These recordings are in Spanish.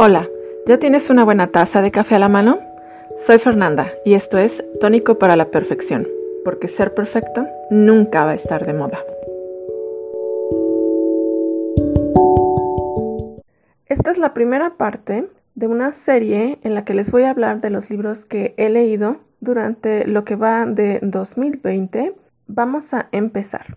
Hola, ¿ya tienes una buena taza de café a la mano? Soy Fernanda y esto es Tónico para la Perfección, porque ser perfecto nunca va a estar de moda. Esta es la primera parte de una serie en la que les voy a hablar de los libros que he leído durante lo que va de 2020. Vamos a empezar.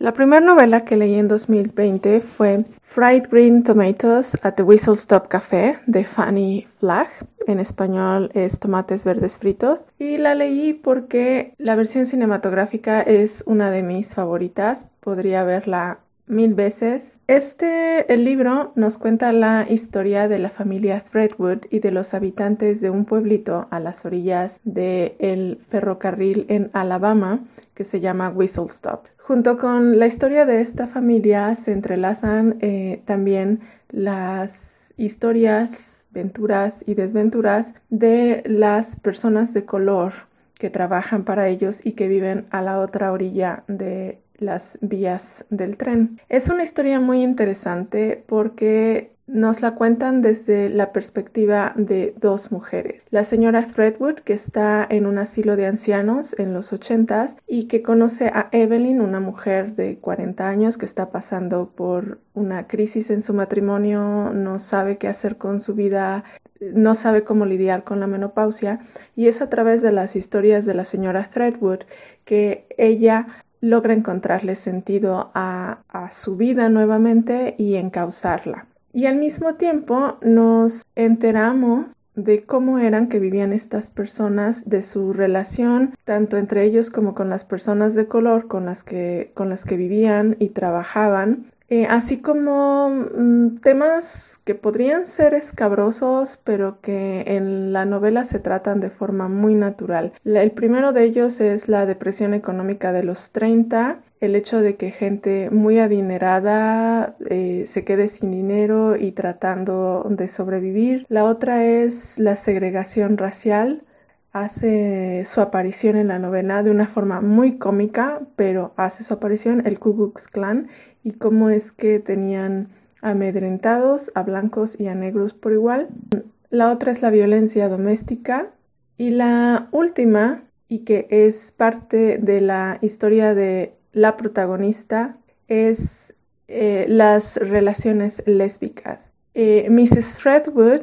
La primera novela que leí en 2020 fue Fried Green Tomatoes at the Whistle Stop Café de Fanny Flagg. En español es Tomates Verdes Fritos. Y la leí porque la versión cinematográfica es una de mis favoritas. Podría verla mil veces. Este el libro nos cuenta la historia de la familia Threadwood y de los habitantes de un pueblito a las orillas del ferrocarril en Alabama que se llama Whistle Stop. Junto con la historia de esta familia se entrelazan eh, también las historias, venturas y desventuras de las personas de color que trabajan para ellos y que viven a la otra orilla de las vías del tren. Es una historia muy interesante porque nos la cuentan desde la perspectiva de dos mujeres. La señora Threadwood, que está en un asilo de ancianos en los ochentas y que conoce a Evelyn, una mujer de 40 años que está pasando por una crisis en su matrimonio, no sabe qué hacer con su vida, no sabe cómo lidiar con la menopausia y es a través de las historias de la señora Threadwood que ella logra encontrarle sentido a, su vida nuevamente y encauzarla. Y al mismo tiempo nos enteramos de cómo eran que vivían estas personas, de su relación tanto entre ellos como con las personas de color con las que, con las que vivían y trabajaban, eh, así como mm, temas que podrían ser escabrosos, pero que en la novela se tratan de forma muy natural. el primero de ellos es la depresión económica de los 30 el hecho de que gente muy adinerada eh, se quede sin dinero y tratando de sobrevivir. La otra es la segregación racial. Hace su aparición en la novela de una forma muy cómica, pero hace su aparición el Ku Klux Klan y cómo es que tenían amedrentados a blancos y a negros por igual. La otra es la violencia doméstica. Y la última, y que es parte de la historia de la protagonista es eh, las relaciones lésbicas. Eh, Mrs. Threadwood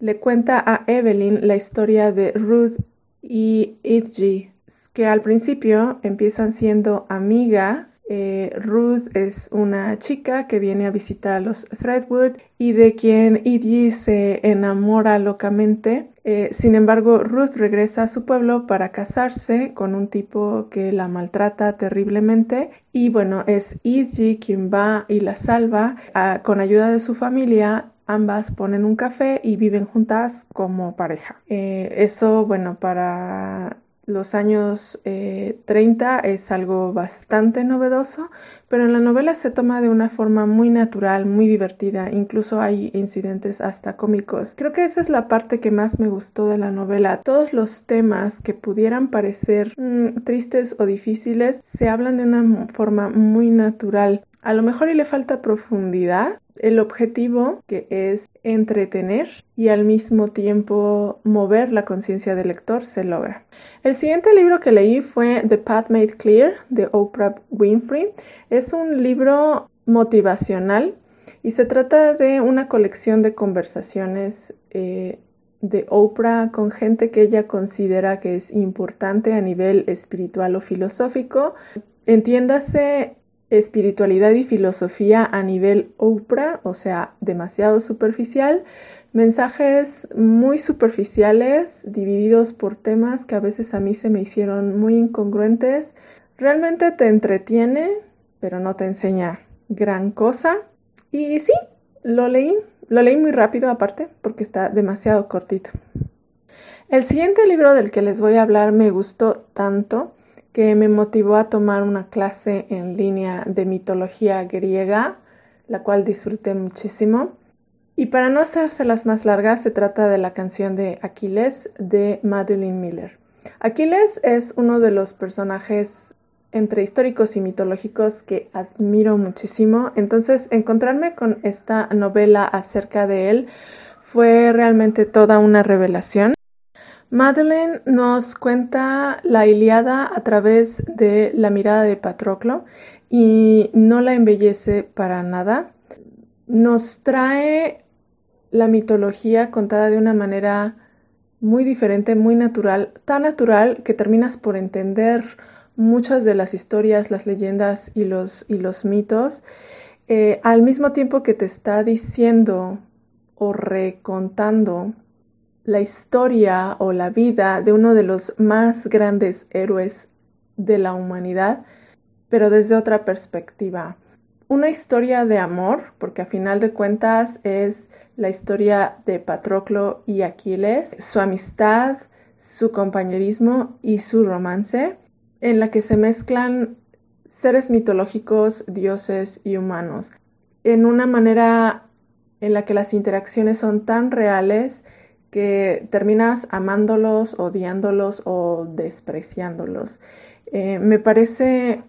le cuenta a Evelyn la historia de Ruth y Itchy, que al principio empiezan siendo amigas eh, Ruth es una chica que viene a visitar a los Threadwood y de quien Edie se enamora locamente. Eh, sin embargo, Ruth regresa a su pueblo para casarse con un tipo que la maltrata terriblemente y bueno, es Edie quien va y la salva ah, con ayuda de su familia ambas ponen un café y viven juntas como pareja. Eh, eso, bueno, para los años 30 eh, es algo bastante novedoso, pero en la novela se toma de una forma muy natural, muy divertida, incluso hay incidentes hasta cómicos. Creo que esa es la parte que más me gustó de la novela. Todos los temas que pudieran parecer mm, tristes o difíciles se hablan de una forma muy natural. A lo mejor le falta profundidad, el objetivo que es entretener y al mismo tiempo mover la conciencia del lector se logra. El siguiente libro que leí fue The Path Made Clear de Oprah Winfrey. Es un libro motivacional y se trata de una colección de conversaciones eh, de Oprah con gente que ella considera que es importante a nivel espiritual o filosófico. Entiéndase espiritualidad y filosofía a nivel Oprah, o sea, demasiado superficial, mensajes muy superficiales, divididos por temas que a veces a mí se me hicieron muy incongruentes. Realmente te entretiene, pero no te enseña gran cosa. Y sí, lo leí, lo leí muy rápido aparte, porque está demasiado cortito. El siguiente libro del que les voy a hablar me gustó tanto que me motivó a tomar una clase en línea de mitología griega, la cual disfruté muchísimo. Y para no hacérselas más largas, se trata de la canción de Aquiles de Madeline Miller. Aquiles es uno de los personajes entre históricos y mitológicos que admiro muchísimo. Entonces, encontrarme con esta novela acerca de él fue realmente toda una revelación. Madeleine nos cuenta la Iliada a través de la mirada de Patroclo y no la embellece para nada. Nos trae la mitología contada de una manera muy diferente, muy natural, tan natural que terminas por entender muchas de las historias, las leyendas y los, y los mitos, eh, al mismo tiempo que te está diciendo o recontando la historia o la vida de uno de los más grandes héroes de la humanidad, pero desde otra perspectiva. Una historia de amor, porque a final de cuentas es la historia de Patroclo y Aquiles, su amistad, su compañerismo y su romance, en la que se mezclan seres mitológicos, dioses y humanos, en una manera en la que las interacciones son tan reales que terminas amándolos, odiándolos o despreciándolos. Eh, me parece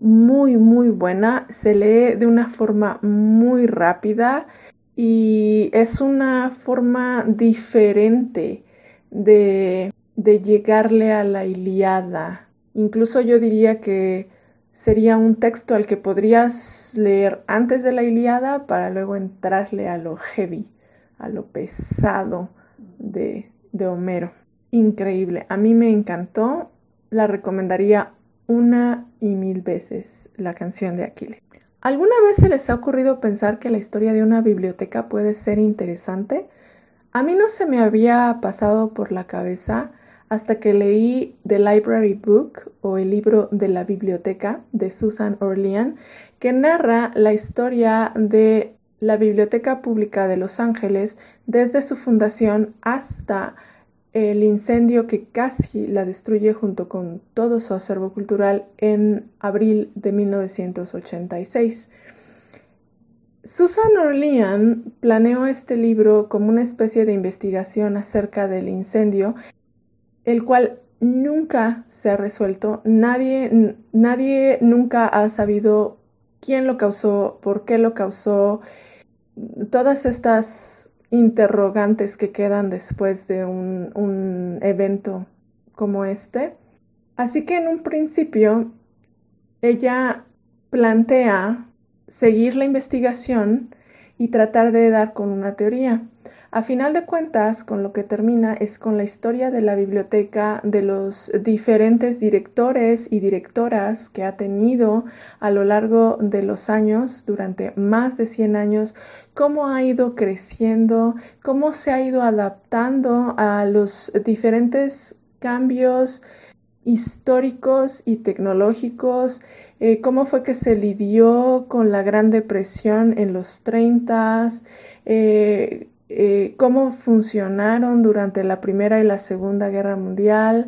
muy, muy buena, se lee de una forma muy rápida y es una forma diferente de, de llegarle a la Iliada. Incluso yo diría que sería un texto al que podrías leer antes de la Iliada para luego entrarle a lo heavy, a lo pesado de, Homero. Increíble, a mí me encantó, la recomendaría una y mil veces la canción de Aquiles. ¿Alguna vez se les ha ocurrido pensar que la historia de una biblioteca puede ser interesante? A mí no se me había pasado por la cabeza hasta que leí The Library Book o el libro de la biblioteca de Susan Orlean, que narra la historia de la Biblioteca Pública de Los Ángeles desde su fundación hasta el incendio que casi la destruye junto con todo su acervo cultural en abril de 1986. Susan Orlean planeó este libro como una especie de investigación acerca del incendio, el cual nunca se ha resuelto, nadie, nadie nunca ha sabido quién lo causó, por qué lo causó, todas estas interrogantes que quedan después de un, evento como este. Así que en un principio ella plantea seguir la investigación y tratar de dar con una teoría. A final de cuentas, con lo que termina es con la historia de la biblioteca, de los diferentes directores y directoras que ha tenido a lo largo de los años, durante más de 100 años, cómo ha ido creciendo, cómo se ha ido adaptando a los diferentes cambios históricos y tecnológicos, eh, cómo fue que se lidió con la Gran Depresión en los 30, eh, eh, cómo funcionaron durante la Primera y la Segunda Guerra Mundial,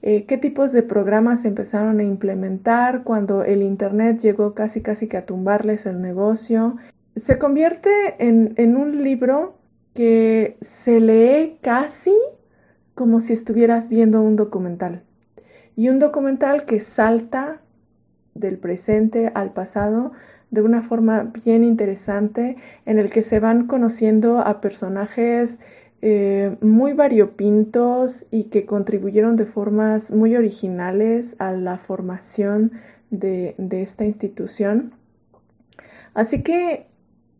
qué tipos de programas se empezaron a implementar cuando el Internet llegó casi casi que a tumbarles el negocio, se convierte en, un libro que se lee casi como si estuvieras viendo un documental. Y un documental que salta del presente al pasado de una forma bien interesante en el que se van conociendo a personajes eh, muy variopintos y que contribuyeron de formas muy originales a la formación de, de esta institución. Así que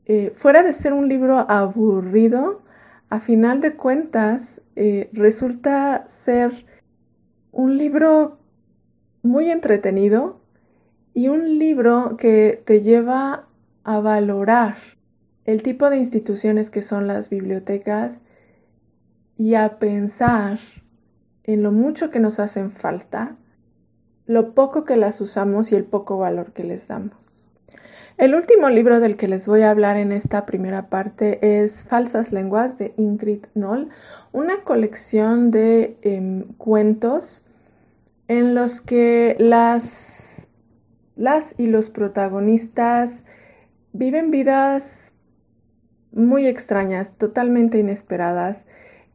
eh, fuera de ser un libro aburrido, a final de cuentas eh, resulta ser un libro muy entretenido y un libro que te lleva a valorar el tipo de instituciones que son las bibliotecas y a pensar en lo mucho que nos hacen falta, lo poco que las usamos y el poco valor que les damos. El último libro del que les voy a hablar en esta primera parte es Falsas Lenguas de Ingrid Noll, una colección de em, cuentos en los que las, las y los protagonistas viven vidas muy extrañas, totalmente inesperadas.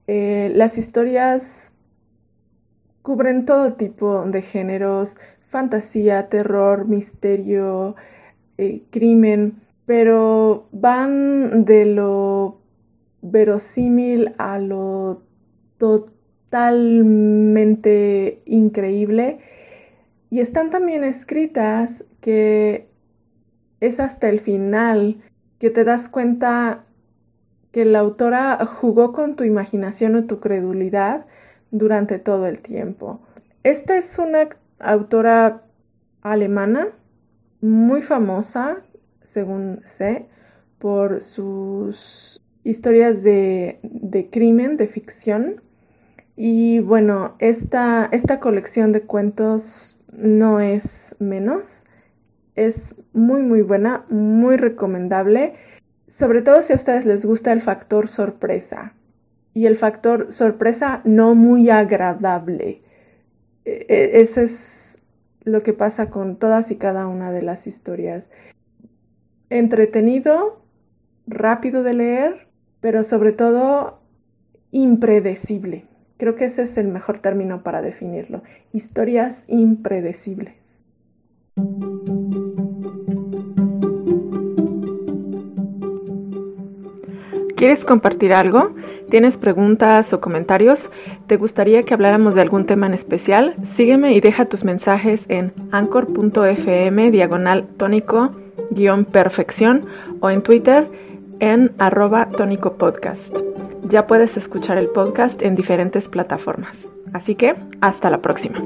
Eh, las historias cubren todo tipo de géneros, fantasía, terror, misterio, eh, crimen, pero van de lo verosímil a lo totalmente increíble y están también escritas que es hasta el final que te das cuenta que la autora jugó con tu imaginación o tu credulidad durante todo el tiempo. Esta es una autora alemana muy famosa, según sé, por sus historias de, crimen, de ficción. Y bueno, esta, esta colección de cuentos no es menos. Es muy, muy buena, muy recomendable, sobre todo si a ustedes les gusta el factor sorpresa. Y el factor sorpresa no muy agradable. E, e, ese es lo que pasa con todas y cada una de las historias. Entretenido, rápido de leer, pero sobre todo impredecible. Creo que ese es el mejor término para definirlo. Historias impredecibles. ¿Quieres compartir algo? ¿Tienes preguntas o comentarios? ¿Te gustaría que habláramos de algún tema en especial? Sígueme y deja tus mensajes en anchor.fm diagonal tónico guion perfección o en Twitter en arroba tónico podcast. Ya puedes escuchar el podcast en diferentes plataformas. Así que, hasta la próxima.